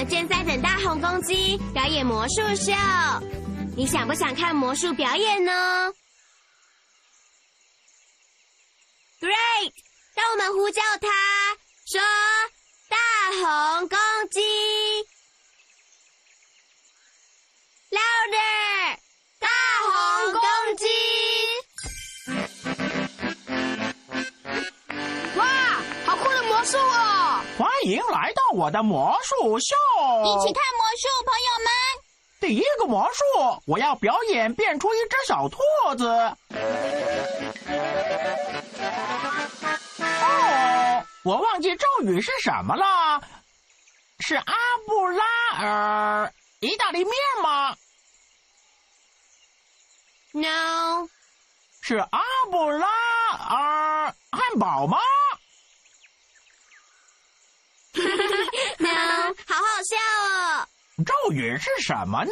们正在等大红公鸡表演魔术秀，你想不想看魔术表演呢？Great，让我们呼叫它，说大红公欢迎来到我的魔术秀。一起看魔术，朋友们。第一个魔术，我要表演变出一只小兔子。哦，我忘记咒语是什么了，是阿布拉尔意大利面吗？No，是阿布拉尔汉堡吗？no，好好好笑哦咒语是什么呢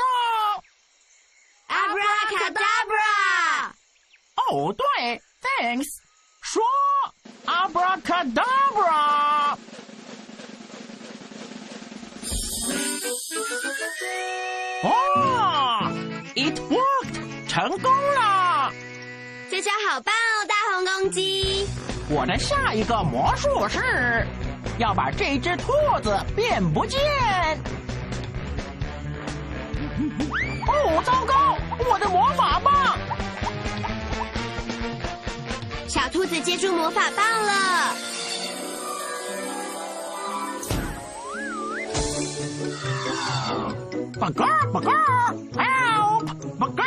？！Abracadabra，哦，对，thanks，说 abracadabra。哦，it worked，成功了！这招好棒哦，大红公鸡。我的下一个魔术是要把这只兔子变不见。哦，糟糕，我的魔法棒！小兔子接住魔法棒了，宝哥，宝哥，help，宝哥。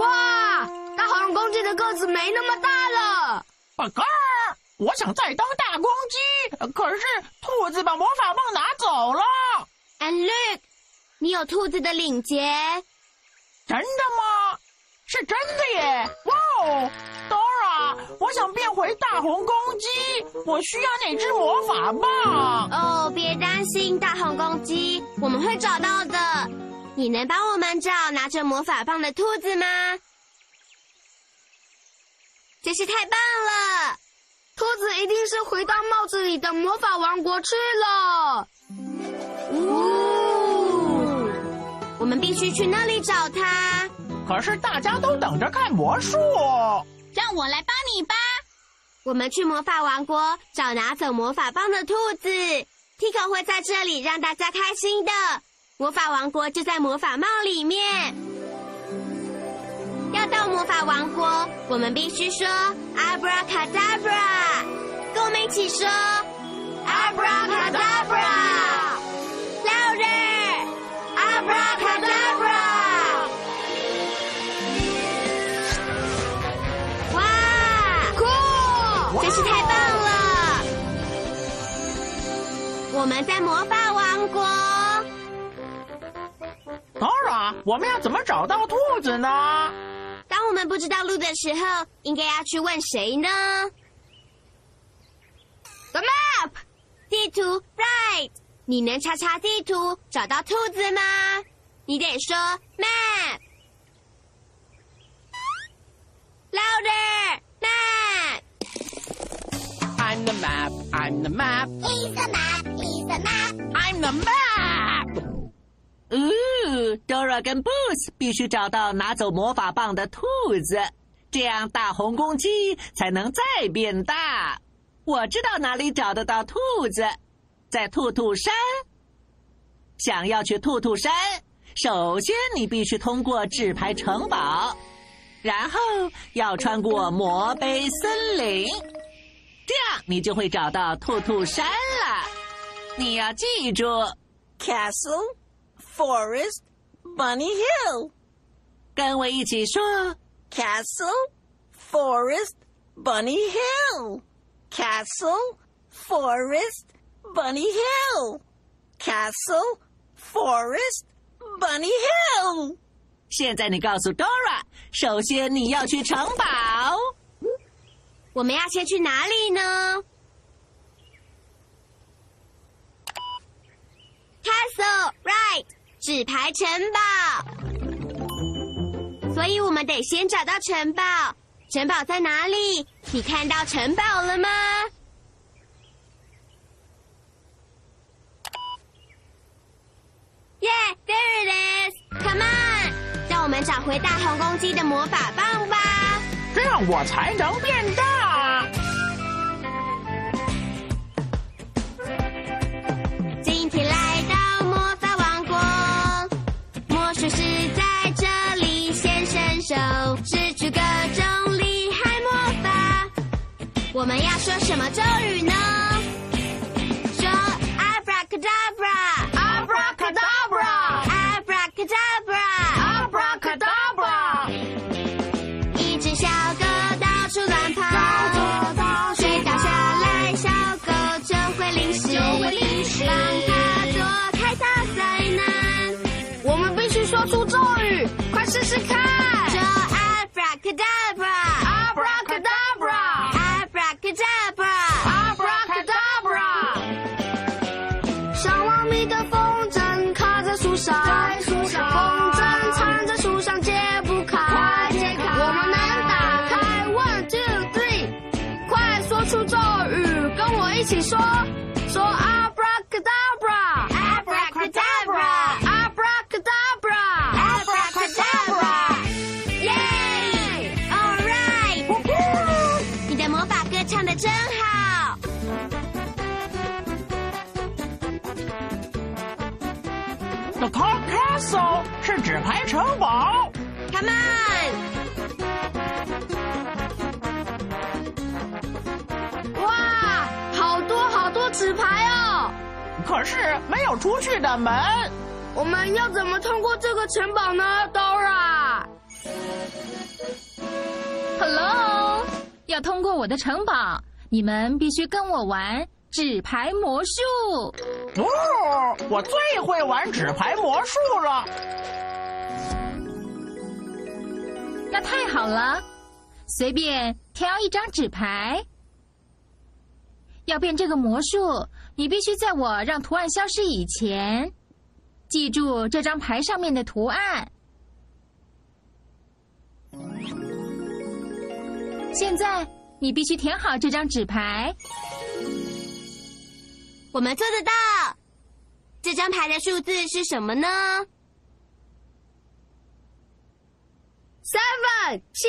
哇，大黄公鸡的个子没那么大了。宝哥，我想再当大公鸡，可是兔子把魔法棒拿走了。And look，你有兔子的领结。真的吗？是真的耶！哇哦，Dora，我想变回大红公鸡，我需要那只魔法棒。哦，别担心，大红公鸡，我们会找到的。你能帮我们找拿着魔法棒的兔子吗？真是太棒了！兔子一定是回到帽子里的魔法王国去了。哦，我们必须去那里找他。可是大家都等着看魔术。让我来帮你吧。我们去魔法王国找拿走魔法棒的兔子。Tico 会在这里让大家开心的。魔法王国就在魔法帽里面。要到魔法王国，我们必须说 Abracadabra，跟我们一起说 Abracadabra，louder，Abracadabra。哇，酷！真是太棒了！我们在魔法王国。Dora，我们要怎么找到兔子呢？当我们不知道路的时候，应该要去问谁呢 The map，地图，right？你能查查地图找到兔子吗？你得说 map。louder map。I'm the map. I'm the map. He's the map. He's the map. I'm the map. 哦，Dora 跟 Boots 必须找到拿走魔法棒的兔子，这样大红公鸡才能再变大。我知道哪里找得到兔子，在兔兔山。想要去兔兔山，首先你必须通过纸牌城堡，然后要穿过魔杯森林，这样你就会找到兔兔山了。你要记住，Castle, Forest, Bunny Hill。跟我一起说：Castle, Forest, Bunny Hill。Castle, Forest, Bunny Hill。Castle。Forest Bunny Hill。现在你告诉 Dora，首先你要去城堡。我们要先去哪里呢？Castle right，纸牌城堡。所以我们得先找到城堡。城堡在哪里？你看到城堡了吗耶，there it is! Come on! 让我们找回大红公鸡的魔法棒吧！这样我才能变大。什么咒语呢？说 Abracadabra, Abracadabra, Abracadabra, Abracadabra。一只小狗到处乱跑，倒下来，小狗就会淋湿，就会淋湿，让它躲开大灾难。我们必须说出咒语，快试试看。跟我一起说，说 abracadabra，abracadabra。The Car Castle 是纸牌城堡。Come on！可是没有出去的门。我们要怎么通过这个城堡呢？Dora？Hello，要通过我的城堡，你们必须跟我玩。纸牌魔术哦，我最会玩纸牌魔术了。那太好了，随便挑一张纸牌。要变这个魔术，你必须在我让图案消失以前，记住这张牌上面的图案。现在你必须填好这张纸牌。我们做得到。这张牌的数字是什么呢？Seven 七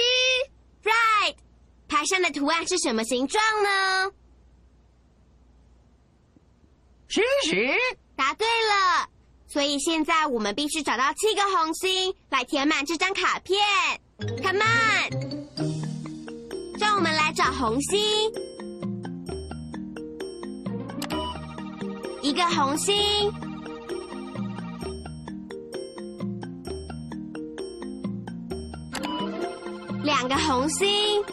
，Right。牌上的图案是什么形状呢？星星。答对了。所以现在我们必须找到七个红心来填满这张卡片。Come on，让我们来找红心。一个红心，两个红心，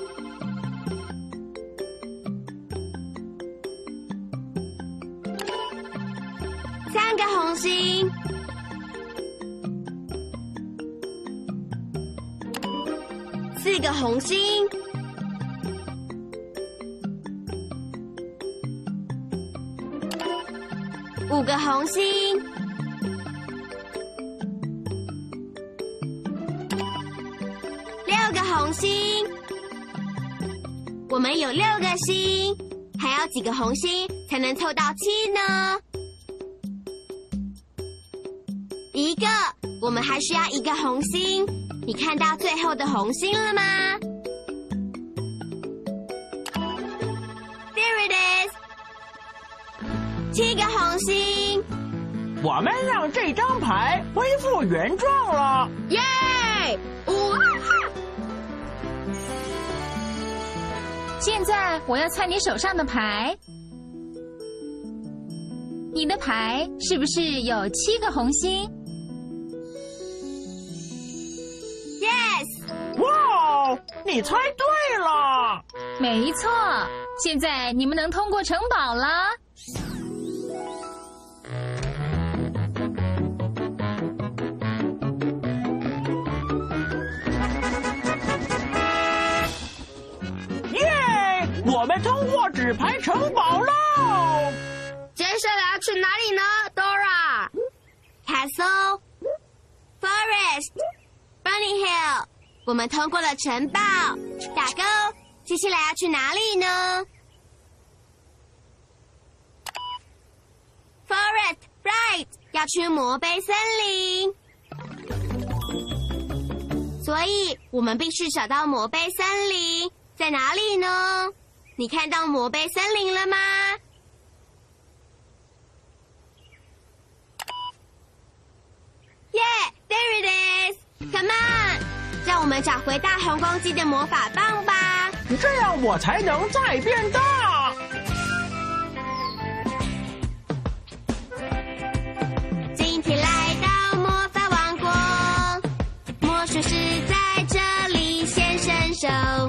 个红心，四个红心。五个红心，六个红心，我们有六个心，还要几个红心才能凑到七呢？我们还需要一个红心。你看到最后的红心了吗？There it is，七个红心。我们让这张牌恢复原状了。耶！哇！现在我要猜你手上的牌，你的牌是不是有七个红心？你猜对了！没错，现在你们能通过城堡了。耶，我们通过纸牌城堡喽！接下来要去哪里呢？Dora，Castle Forest Bunny Hill，我们通过了城堡，打勾。接下来要去哪里呢？Forest right，要去魔杯森林。所以我们必须找到魔杯森林在哪里呢？你看到魔杯森林了吗？耶、yeah,，There it is！Come on，让我们找回大红公鸡的魔法棒吧。这样我才能再变大。今天来到魔法王国，魔术师在这里现身手，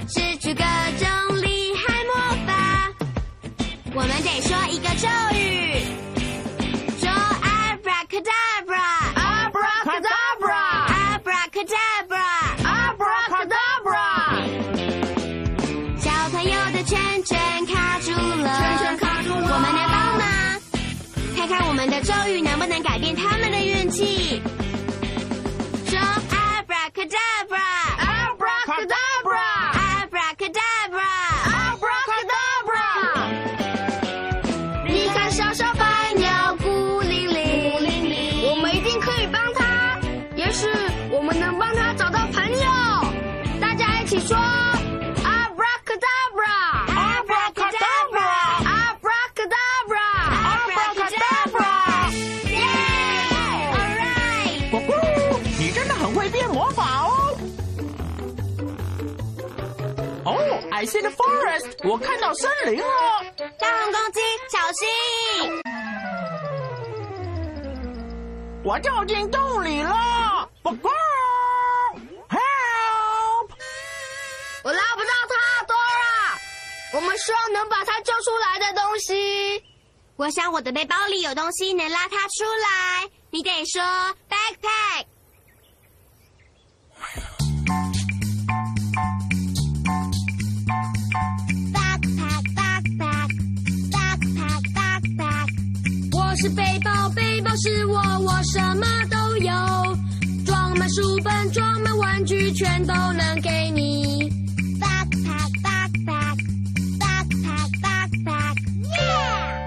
使出各种厉害魔法。我们得说一个咒语，们的咒语能不能改变他们的运气。说 Abracadabra。Abracadabra！Abracadabra！Abracadabra！你看小小白鸟孤零零，我们一定可以帮他。也许我们能帮他找到朋友。大家一起说，I see the forest，我看到森林了。大红公鸡，小心！我掉进洞里了！我拉不到它，Dora。我们需要能把它救出来的东西。我想我的背包里有东西能拉它出来。你得说。backpack 是背包，背包是我，我什么都有，装满书本，装满玩具，全都能给你。Backpack backpack backpack backpack yeah。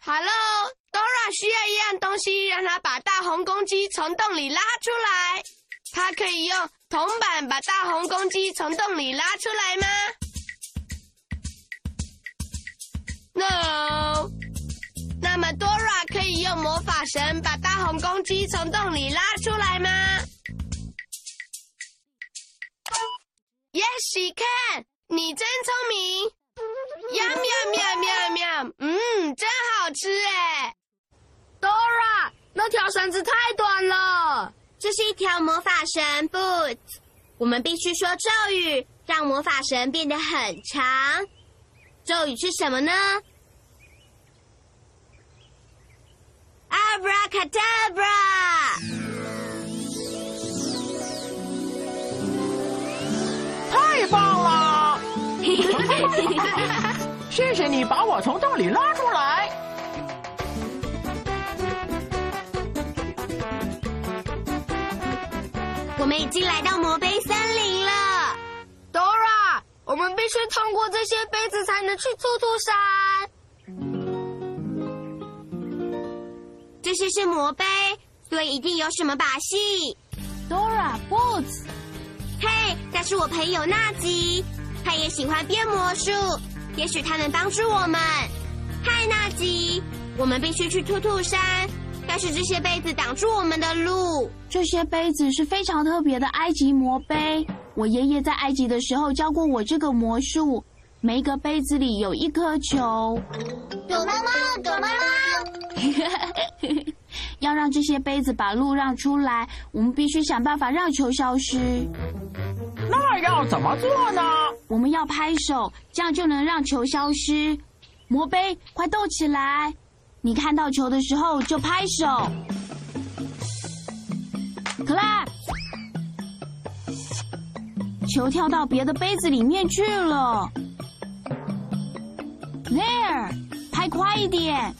Hello，Dora 需要一样东西，让它把大红公鸡从洞里拉出来。它可以用铜板把大红公鸡从洞里拉出来吗？No。那么 Dora 可以用魔法绳把大红公鸡从洞里拉出来吗？Yes, she can。你真聪明。呀喵喵喵喵，嗯，真好吃哎。Dora，那条绳子太短了。这是一条魔法绳 boot。我们必须说咒语，让魔法绳变得很长。咒语是什么呢？Abracadabra！太棒了！谢谢你把我从洞里拉出来。我们已经来到魔杯森林了。Dora，我们必须通过这些杯子才能去兔兔山。这些是魔杯，所以一定有什么把戏。Dora Boots，嘿，那是我朋友纳吉，他也喜欢变魔术，也许他能帮助我们。嗨，纳吉，我们必须去兔兔山，但是这些杯子挡住我们的路。这些杯子是非常特别的埃及魔杯。我爷爷在埃及的时候教过我这个魔术，每一个杯子里有一颗球。躲猫猫，躲猫猫，要让这些杯子把路让出来，我们必须想办法让球消失。那要怎么做呢？我们要拍手，这样就能让球消失。魔杯，快动起来！你看到球的时候就拍手。clap，球跳到别的杯子里面去了。there，拍快一点。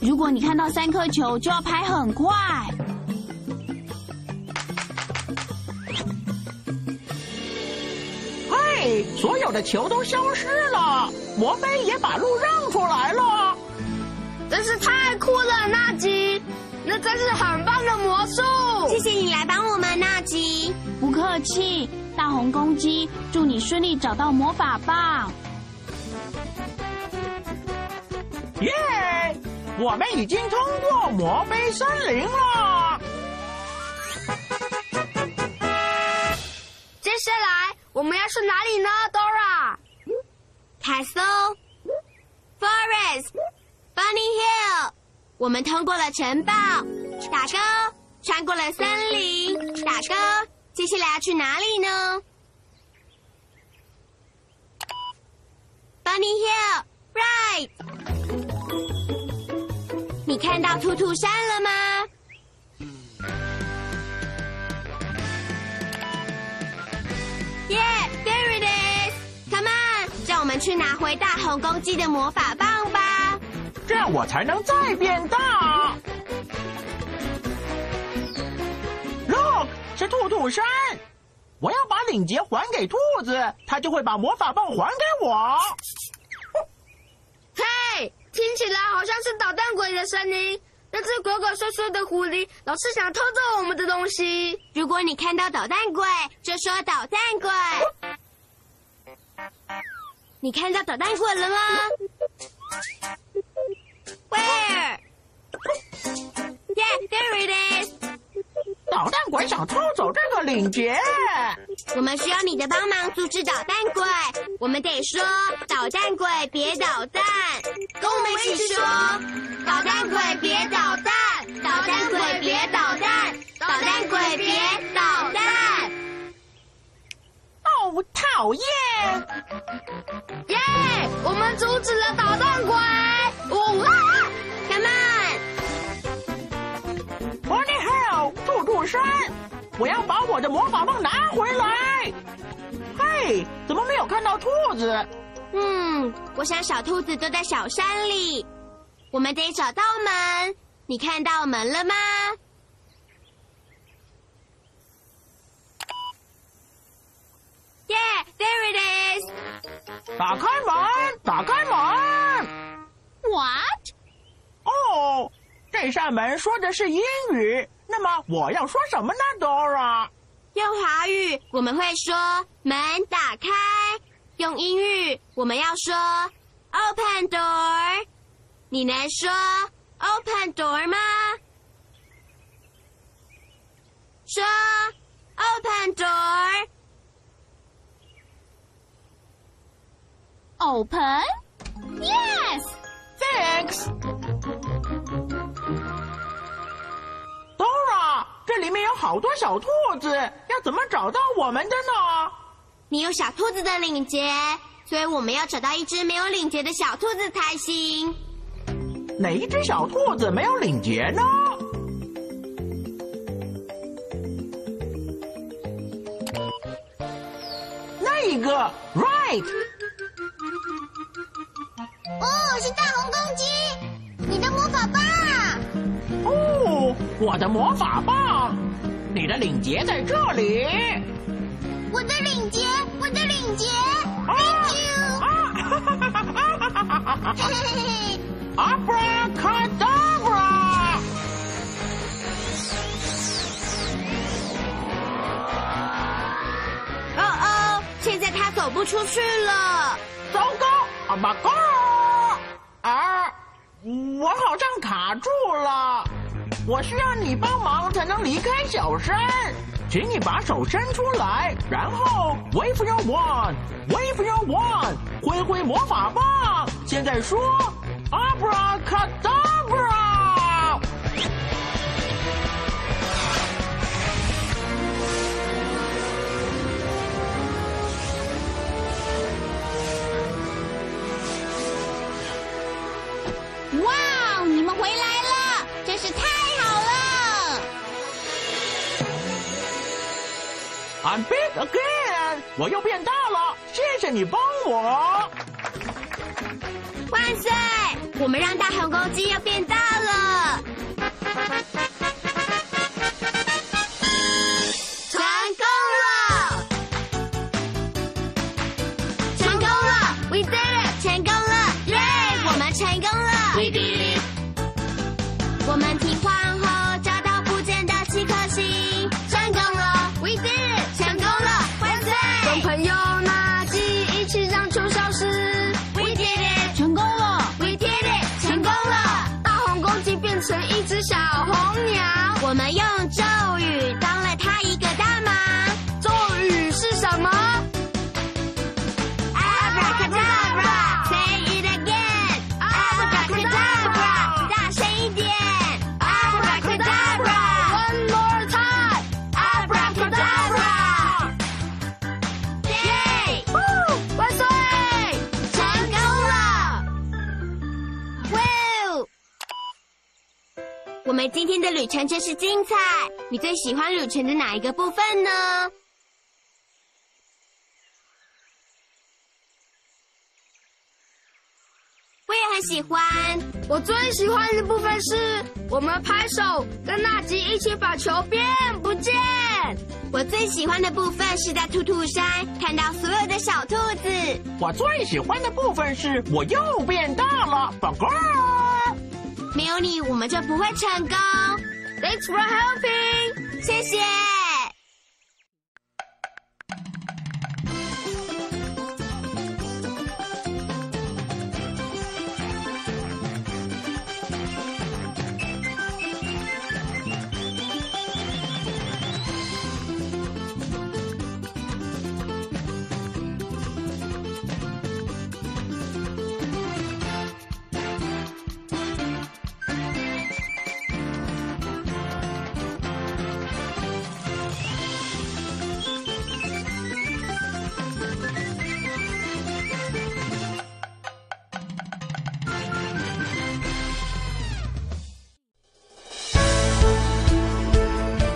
如果你看到三颗球，就要拍很快。嘿，所有的球都消失了，魔杯也把路让出来了。真是太酷了，纳吉！那真是很棒的魔术。谢谢你来帮我们，纳吉。不客气，大红公鸡，祝你顺利找到魔法棒。耶！我们已经通过魔杯森林了。接下来我们要去哪里呢，Dora？Castle Forest Bunny Hill，我们通过了城堡，打勾；穿过了森林，打勾。接下来要去哪里呢？Bunny Hill，right。看到兔兔山了吗？耶、yeah,，There it is！Come on，让我们去拿回大红公鸡的魔法棒吧。这样我才能再变大。Look，是兔兔山。我要把领结还给兔子，它就会把魔法棒还给我。嘿，听起来好像是捣蛋鬼的声音。那只鬼鬼祟祟的狐狸老是想偷走我们的东西。如果你看到捣蛋鬼，就说捣蛋鬼。你看到捣蛋鬼了吗？Where? Yeah, there it is. 捣蛋鬼想偷走这个领结。我们需要你的帮忙阻止捣蛋鬼。我们得说：捣蛋鬼别捣蛋，跟我们一起说：捣蛋鬼别捣蛋，捣蛋鬼别捣蛋，捣蛋鬼别捣蛋。哦，讨厌！耶！我们阻止了捣蛋鬼。哦哇！Come on！Bunny Hill，兔兔山，我要把我的魔法棒拿回来。嘿，怎么没有看到兔子？嗯，我想小兔子都在小山里。我们得找到门。你看到门了吗？Yeah, there it is. 打开门，打开门。What？哦，这扇门说的是英语，那么我要说什么呢，Dora？用华语我们会说门打开，用英语我们要说 open door。你能说 open door 吗？说 open door。Open? Yes. Thanks. Dora，这里面有好多小兔子，要怎么找到我们的呢？你有小兔子的领结，所以我们要找到一只没有领结的小兔子才行。哪一只小兔子没有领结呢？那一个，right。哦，是大红公鸡，你的魔法棒。哦，我的魔法棒，你的领结在这里。我的领结，我的领结啊，Thank you。啊！哈哈哈哈哈哈哈嘿嘿嘿嘿，！Abracadabra！哦哦，现在他走不出去了。糟糕，啊吧嘎！啊，我好像卡住了，我需要你帮忙才能离开小山，请你把手伸出来，然后 wave your wand，wave your wand，挥挥魔法棒，现在说 abracadabra。I'm big again！我又变大了，谢谢你帮我。万岁！我们让大红公鸡又变大了，我们今天的旅程真是精彩。你最喜欢旅程的哪一个部分呢？我也很喜欢。我最喜欢的部分是我们拍手跟纳吉一起把球变不见。我最喜欢的部分是在兔兔山看到所有的小兔子。我最喜欢的部分是我又变大了，宝哥。没有你，我们就不会成功。Thanks for helping。谢谢。